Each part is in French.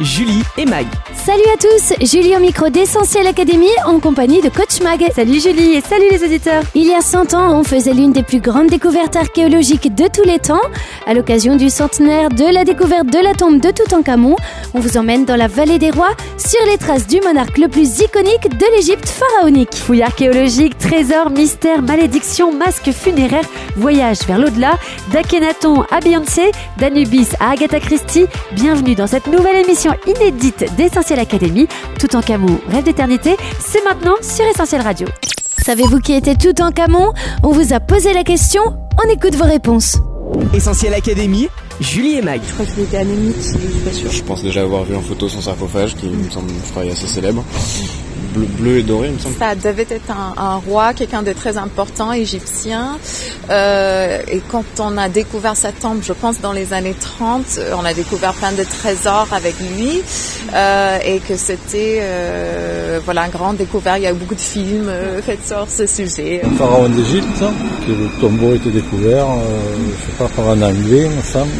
Julie et Mag. Salut à tous, Julie au micro d'Essentiel Academy en compagnie de Coach Mag. Salut Julie et salut les auditeurs. Il y a 100 ans, on faisait l'une des plus grandes découvertes archéologiques de tous les temps. À l'occasion du centenaire de la découverte de la tombe de Toutankhamon, on vous emmène dans la vallée des rois sur les traces du monarque le plus iconique de l'Égypte pharaonique. Fouilles archéologiques, trésors, mystères, malédictions, masques funéraires, voyage vers l'au-delà, d'Akhenaton à Beyoncé, d'Anubis à Agatha Christie. Bienvenue dans cette nouvelle émission inédite d'Essentiel Academy. Tout en Camon, rêve d'éternité, c'est maintenant sur Essentiel Radio. Savez-vous qui était tout en Camon On vous a posé la question, on écoute vos réponses. Essentiel Académie. Julie et Mag. Je crois qu'il était anémique, je suis pas sûre. Je pense déjà avoir vu en photo son sarcophage qui me semble je crois, assez célèbre. Bleu, bleu et doré, il me semble. Ça devait être un, un roi, quelqu'un de très important, égyptien. Euh, et quand on a découvert sa tombe, je pense dans les années 30, euh, on a découvert plein de trésors avec lui. Euh, et que c'était euh, voilà, un grand découvert. Il y a eu beaucoup de films euh, faits sur ce sujet. pharaon d'Égypte, que le tombeau était découvert, euh, je sais pas, par un anglais, il me semble.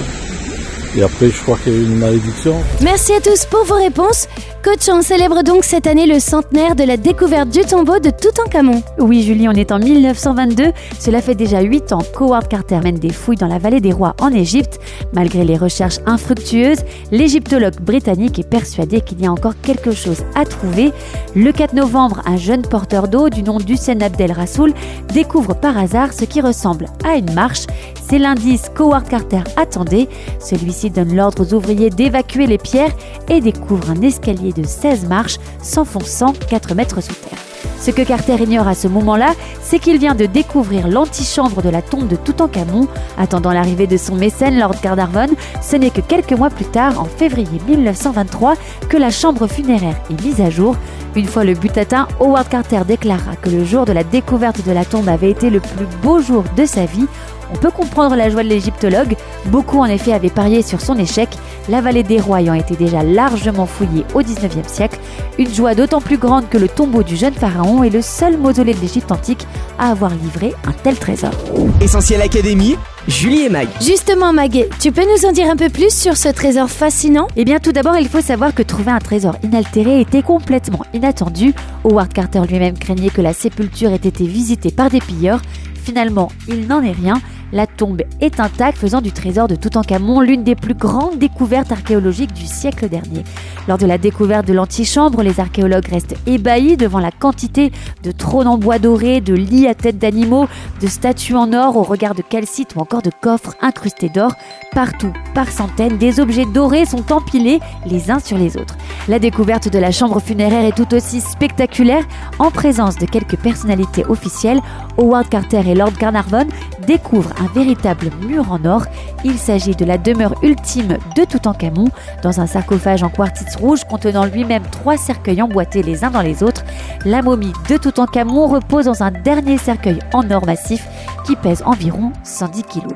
Et après, je crois qu'il y a eu une malédiction. Merci à tous pour vos réponses. Coach, on célèbre donc cette année le centenaire de la découverte du tombeau de Toutankhamon. Oui, Julie, on est en 1922. Cela fait déjà 8 ans qu'Howard Carter mène des fouilles dans la vallée des rois en Égypte. Malgré les recherches infructueuses, l'égyptologue britannique est persuadé qu'il y a encore quelque chose à trouver. Le 4 novembre, un jeune porteur d'eau du nom d'Hussein Abdel Rassoul découvre par hasard ce qui ressemble à une marche. C'est l'indice qu'Howard Carter attendait. Celui-ci donne l'ordre aux ouvriers d'évacuer les pierres et découvre un escalier de 16 marches s'enfonçant 4 mètres sous terre. Ce que Carter ignore à ce moment-là, c'est qu'il vient de découvrir l'antichambre de la tombe de Toutankhamon. Attendant l'arrivée de son mécène, Lord Carnarvon, ce n'est que quelques mois plus tard, en février 1923, que la chambre funéraire est mise à jour. Une fois le but atteint, Howard Carter déclara que le jour de la découverte de la tombe avait été le plus beau jour de sa vie. On peut comprendre la joie de l'égyptologue. Beaucoup en effet avaient parié sur son échec, la vallée des rois ayant été déjà largement fouillée au 19e siècle. Une joie d'autant plus grande que le tombeau du jeune pharaon est le seul mausolée de l'Égypte antique à avoir livré un tel trésor. Essentiel Académie. Julie et Mag. Justement, Mag, tu peux nous en dire un peu plus sur ce trésor fascinant? Eh bien, tout d'abord, il faut savoir que trouver un trésor inaltéré était complètement inattendu. Howard Carter lui-même craignait que la sépulture ait été visitée par des pilleurs. Finalement, il n'en est rien. La tombe est intacte, faisant du trésor de Toutankhamon l'une des plus grandes découvertes archéologiques du siècle dernier. Lors de la découverte de l'antichambre, les archéologues restent ébahis devant la quantité de trônes en bois doré, de lits à tête d'animaux, de statues en or au regard de calcite ou encore de coffres incrustés d'or. Partout, par centaines, des objets dorés sont empilés les uns sur les autres. La découverte de la chambre funéraire est tout aussi spectaculaire. En présence de quelques personnalités officielles, Howard Carter et Lord Carnarvon découvrent un véritable mur en or. Il s'agit de la demeure ultime de Toutankhamon, dans un sarcophage en quartz rouge contenant lui-même trois cercueils emboîtés les uns dans les autres. La momie de Toutankhamon repose dans un dernier cercueil en or massif qui pèse environ 110 kg.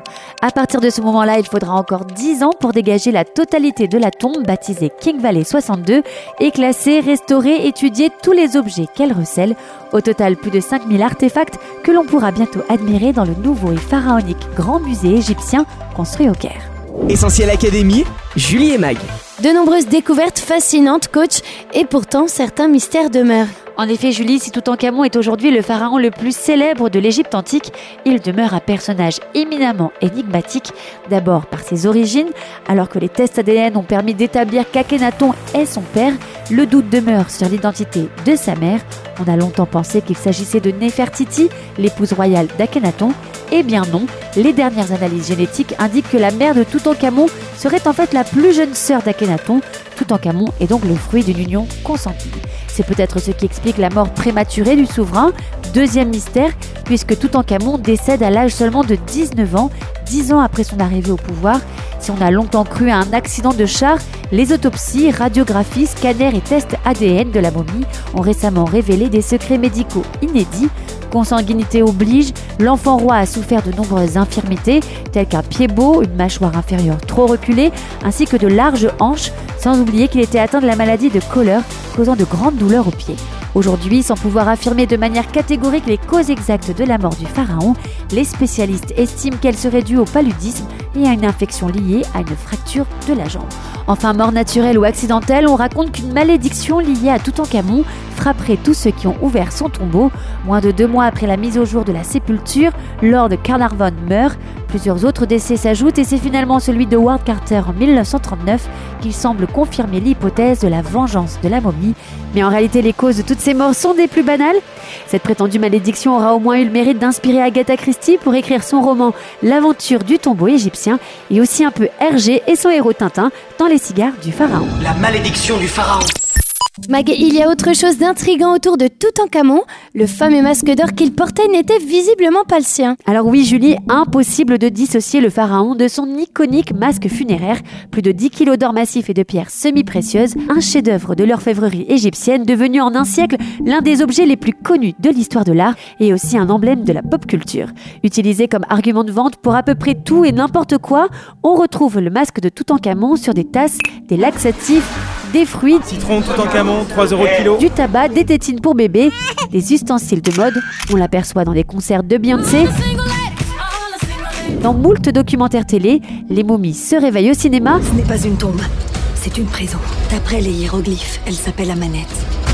À partir de ce moment-là, il faudra encore 10 ans pour dégager la totalité de la tombe baptisée King Valley 62 et classer, restaurer, étudier tous les objets qu'elle recèle. Au total, plus de 5000 artefacts que l'on pourra bientôt admirer dans le nouveau et pharaonique Grand Musée égyptien construit au Caire. Essentiel Académie. Julie et Mag. De nombreuses découvertes fascinantes, coach, et pourtant certains mystères demeurent. En effet, Julie, si Toutankhamon est aujourd'hui le pharaon le plus célèbre de l'Égypte antique, il demeure un personnage éminemment énigmatique, d'abord par ses origines, alors que les tests ADN ont permis d'établir qu'Akhenaton est son père, le doute demeure sur l'identité de sa mère. On a longtemps pensé qu'il s'agissait de Néfertiti, l'épouse royale d'Akhenaton. Eh bien non, les dernières analyses génétiques indiquent que la mère de Toutankhamon serait en fait la plus jeune sœur d'Akhenaton. Toutankhamon est donc le fruit d'une union consentie. C'est peut-être ce qui explique la mort prématurée du souverain. Deuxième mystère, puisque Toutankhamon décède à l'âge seulement de 19 ans, 10 ans après son arrivée au pouvoir. Si on a longtemps cru à un accident de char, les autopsies, radiographies, scanners et tests ADN de la momie ont récemment révélé des secrets médicaux inédits. Consanguinité oblige, l'enfant roi a souffert de nombreuses infirmités, telles qu'un pied beau, une mâchoire inférieure trop reculée, ainsi que de larges hanches, sans oublier qu'il était atteint de la maladie de Kohler, causant de grandes douleurs aux pieds. Aujourd'hui, sans pouvoir affirmer de manière catégorique les causes exactes de la mort du pharaon, les spécialistes estiment qu'elle serait due au paludisme et à une infection liée à une fracture de la jambe. Enfin, mort naturelle ou accidentelle, on raconte qu'une malédiction liée à Toutankhamon frapperait tous ceux qui ont ouvert son tombeau. Moins de deux mois après la mise au jour de la sépulture, Lord Carnarvon meurt. Plusieurs autres décès s'ajoutent et c'est finalement celui de Ward Carter en 1939 qui semble confirmer l'hypothèse de la vengeance de la momie. Mais en réalité, les causes de toutes ces morts sont des plus banales. Cette prétendue malédiction aura au moins eu le mérite d'inspirer Agatha Christie pour écrire son roman L'aventure du tombeau et aussi un peu Hergé et son héros Tintin dans Les cigares du pharaon. La malédiction du pharaon. Mag, il y a autre chose d'intrigant autour de Toutankhamon. Le fameux masque d'or qu'il portait n'était visiblement pas le sien. Alors oui, Julie, impossible de dissocier le pharaon de son iconique masque funéraire. Plus de 10 kilos d'or massif et de pierres semi-précieuses, un chef-d'œuvre de l'orfèvrerie égyptienne devenu en un siècle l'un des objets les plus connus de l'histoire de l'art et aussi un emblème de la pop culture. Utilisé comme argument de vente pour à peu près tout et n'importe quoi, on retrouve le masque de Toutankhamon sur des tasses, des laxatifs, des fruits, citron tout en camon, 3 euros kilo, du tabac, des tétines pour bébé, des ustensiles de mode, on l'aperçoit dans des concerts de Beyoncé. Dans moult documentaires télé, les momies se réveillent au cinéma. Ce n'est pas une tombe, c'est une prison. D'après les hiéroglyphes, elle s'appelle Amanette.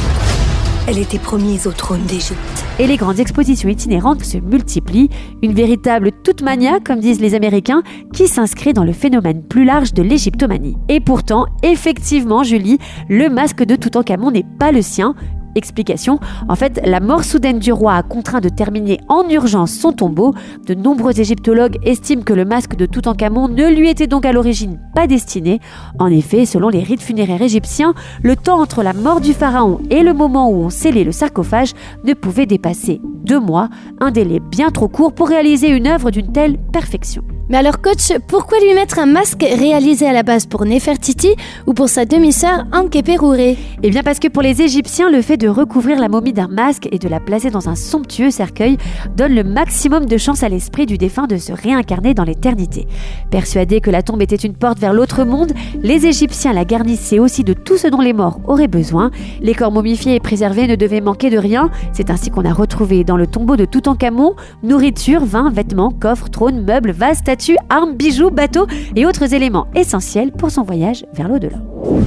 Elle était promise au trône d'Égypte. Et les grandes expositions itinérantes se multiplient, une véritable toute mania, comme disent les Américains, qui s'inscrit dans le phénomène plus large de l'égyptomanie. Et pourtant, effectivement, Julie, le masque de Toutankhamon n'est pas le sien, Explication, en fait, la mort soudaine du roi a contraint de terminer en urgence son tombeau. De nombreux égyptologues estiment que le masque de Toutankhamon ne lui était donc à l'origine pas destiné. En effet, selon les rites funéraires égyptiens, le temps entre la mort du pharaon et le moment où on scellait le sarcophage ne pouvait dépasser deux mois, un délai bien trop court pour réaliser une œuvre d'une telle perfection. Mais alors coach, pourquoi lui mettre un masque réalisé à la base pour Nefertiti ou pour sa demi-sœur Ankeperure Eh bien parce que pour les Égyptiens, le fait de recouvrir la momie d'un masque et de la placer dans un somptueux cercueil donne le maximum de chance à l'esprit du défunt de se réincarner dans l'éternité. Persuadés que la tombe était une porte vers l'autre monde, les Égyptiens la garnissaient aussi de tout ce dont les morts auraient besoin. Les corps momifiés et préservés ne devaient manquer de rien. C'est ainsi qu'on a retrouvé dans le tombeau de Toutankhamon nourriture, vin, vêtements, coffres, trônes, meubles, vases, statues, armes, bijoux, bateaux et autres éléments essentiels pour son voyage vers l'au-delà.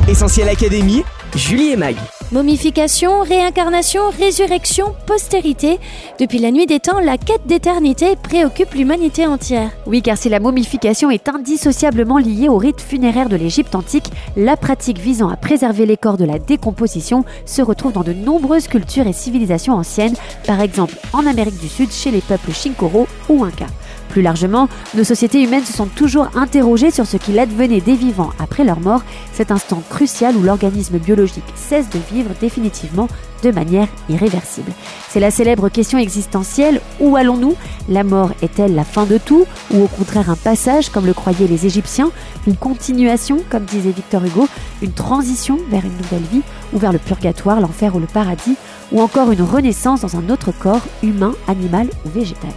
Essentiel Académie, Julie et Mag. Momification, réincarnation, résurrection, postérité. Depuis la nuit des temps, la quête d'éternité préoccupe l'humanité entière. Oui, car si la momification est indissociablement liée au rite funéraire de l'Égypte antique, la pratique visant à préserver les corps de la décomposition se retrouve dans de nombreuses cultures et civilisations anciennes, par exemple en Amérique du Sud chez les peuples Shinkoro ou Inca. Plus largement, nos sociétés humaines se sont toujours interrogées sur ce qu'il advenait des vivants après leur mort, cet instant crucial où l'organisme biologique cesse de vivre définitivement de manière irréversible. C'est la célèbre question existentielle, où allons-nous? La mort est-elle la fin de tout? Ou au contraire un passage, comme le croyaient les Égyptiens Une continuation, comme disait Victor Hugo Une transition vers une nouvelle vie Ou vers le purgatoire, l'enfer ou le paradis Ou encore une renaissance dans un autre corps, humain, animal ou végétal?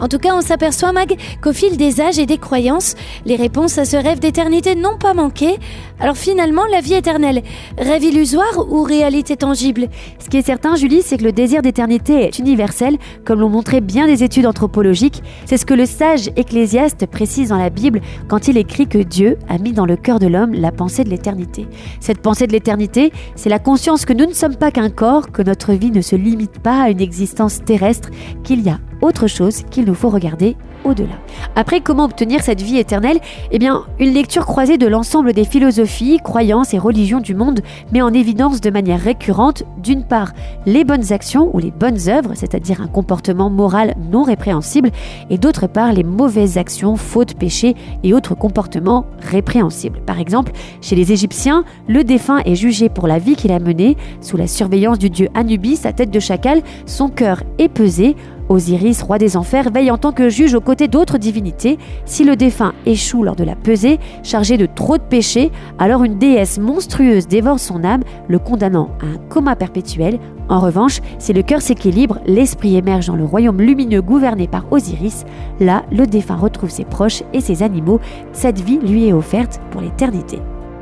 En tout cas, on s'aperçoit, Mag, qu'au fil des âges et des croyances, les réponses à ce rêve d'éternité n'ont pas manqué. Alors finalement, la vie éternelle, rêve illusoire ou réalité tangible? Ce qui est certain, Julie, c'est que le désir d'éternité est universel, comme l'ont montré bien des études anthropologiques. C'est ce que le sage ecclésiaste précise dans la Bible quand il écrit que Dieu a mis dans le cœur de l'homme la pensée de l'éternité. Cette pensée de l'éternité, c'est la conscience que nous ne sommes pas qu'un corps, que notre vie ne se limite pas à une existence terrestre, qu'il y a autre chose qu'il nous faut regarder au-delà. Après, comment obtenir cette vie éternelle? Eh bien, une lecture croisée de l'ensemble des philosophies, croyances et religions du monde met en évidence de manière récurrente, d'une part, les bonnes actions ou les bonnes œuvres, c'est-à-dire un comportement moral non répréhensible, et d'autre part, les mauvaises actions, fautes, péchés et autres comportements répréhensibles. Par exemple, chez les Égyptiens, le défunt est jugé pour la vie qu'il a menée, sous la surveillance du dieu Anubis à tête de chacal, son cœur est pesé, Osiris, roi des enfers, veille en tant que juge aux côtés d'autres divinités. Si le défunt échoue lors de la pesée, chargé de trop de péchés, alors une déesse monstrueuse dévore son âme, le condamnant à un coma perpétuel. En revanche, si le cœur s'équilibre, l'esprit émerge dans le royaume lumineux gouverné par Osiris. Là, le défunt retrouve ses proches et ses animaux. Cette vie lui est offerte pour l'éternité.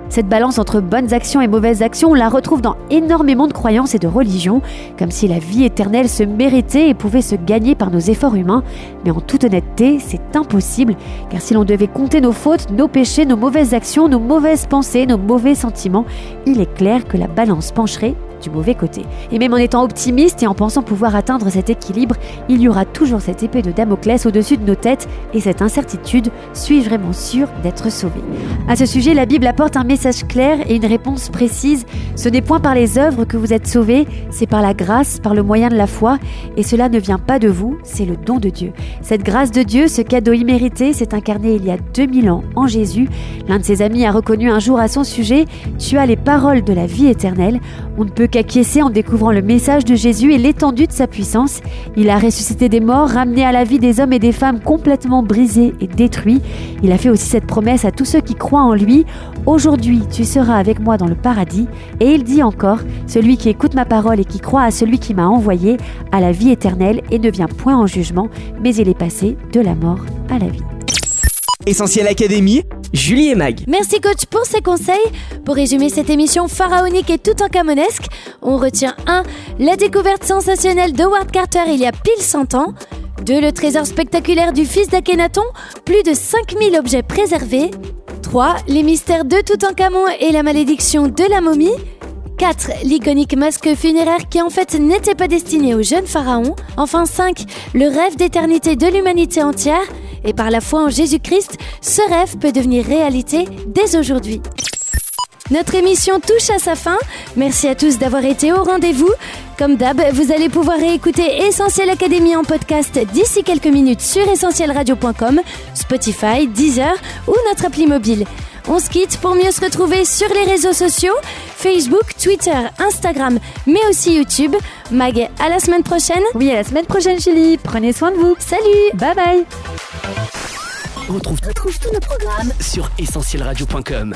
Cette balance entre bonnes actions et mauvaises actions, on la retrouve dans énormément de croyances et de religions, comme si la vie éternelle se méritait et pouvait se gagner par nos efforts humains. Mais en toute honnêteté, c'est impossible, car si l'on devait compter nos fautes, nos péchés, nos mauvaises actions, nos mauvaises pensées, nos mauvais sentiments, il est clair que la balance pencherait du mauvais côté. Et même en étant optimiste et en pensant pouvoir atteindre cet équilibre, il y aura toujours cette épée de Damoclès au-dessus de nos têtes et cette incertitude, suis-je vraiment sûr d'être sauvé À ce sujet, la Bible apporte un clair et une réponse précise. Ce n'est point par les œuvres que vous êtes sauvés, c'est par la grâce, par le moyen de la foi, et cela ne vient pas de vous, c'est le don de Dieu. Cette grâce de Dieu, ce cadeau immérité, s'est incarné il y a 2000 ans en Jésus. L'un de ses amis a reconnu un jour à son sujet, tu as les paroles de la vie éternelle. On ne peut qu'acquiescer en découvrant le message de Jésus et l'étendue de sa puissance. Il a ressuscité des morts, ramené à la vie des hommes et des femmes complètement brisés et détruits. Il a fait aussi cette promesse à tous ceux qui croient en lui. Aujourd'hui, tu seras avec moi dans le paradis. Et il dit encore, celui qui écoute ma parole et qui croit à celui qui m'a envoyé, a la vie éternelle et ne vient point en jugement, mais il est passé de la mort à la vie. Essentiel Académie, Julie et Mag. Merci coach pour ces conseils. Pour résumer cette émission pharaonique et tout en camonesque, on retient 1. La découverte sensationnelle d'Howard Carter il y a pile 100 ans. 2. Le trésor spectaculaire du fils d'Akhenaton, plus de 5000 objets préservés. 3. Les mystères de Toutankhamon et la malédiction de la momie. 4. L'iconique masque funéraire qui en fait n'était pas destiné au jeune pharaon. Enfin 5. Le rêve d'éternité de l'humanité entière. Et par la foi en Jésus-Christ, ce rêve peut devenir réalité dès aujourd'hui. Notre émission touche à sa fin. Merci à tous d'avoir été au rendez-vous. Comme d'hab, vous allez pouvoir réécouter Essentiel Académie en podcast d'ici quelques minutes sur essentielradio.com, Spotify, Deezer ou notre appli mobile. On se quitte pour mieux se retrouver sur les réseaux sociaux, Facebook, Twitter, Instagram, mais aussi YouTube. Mag, à la semaine prochaine. Oui, à la semaine prochaine, Julie. Prenez soin de vous. Salut. Bye bye. On retrouve, tous nos programmes sur essentielradio.com.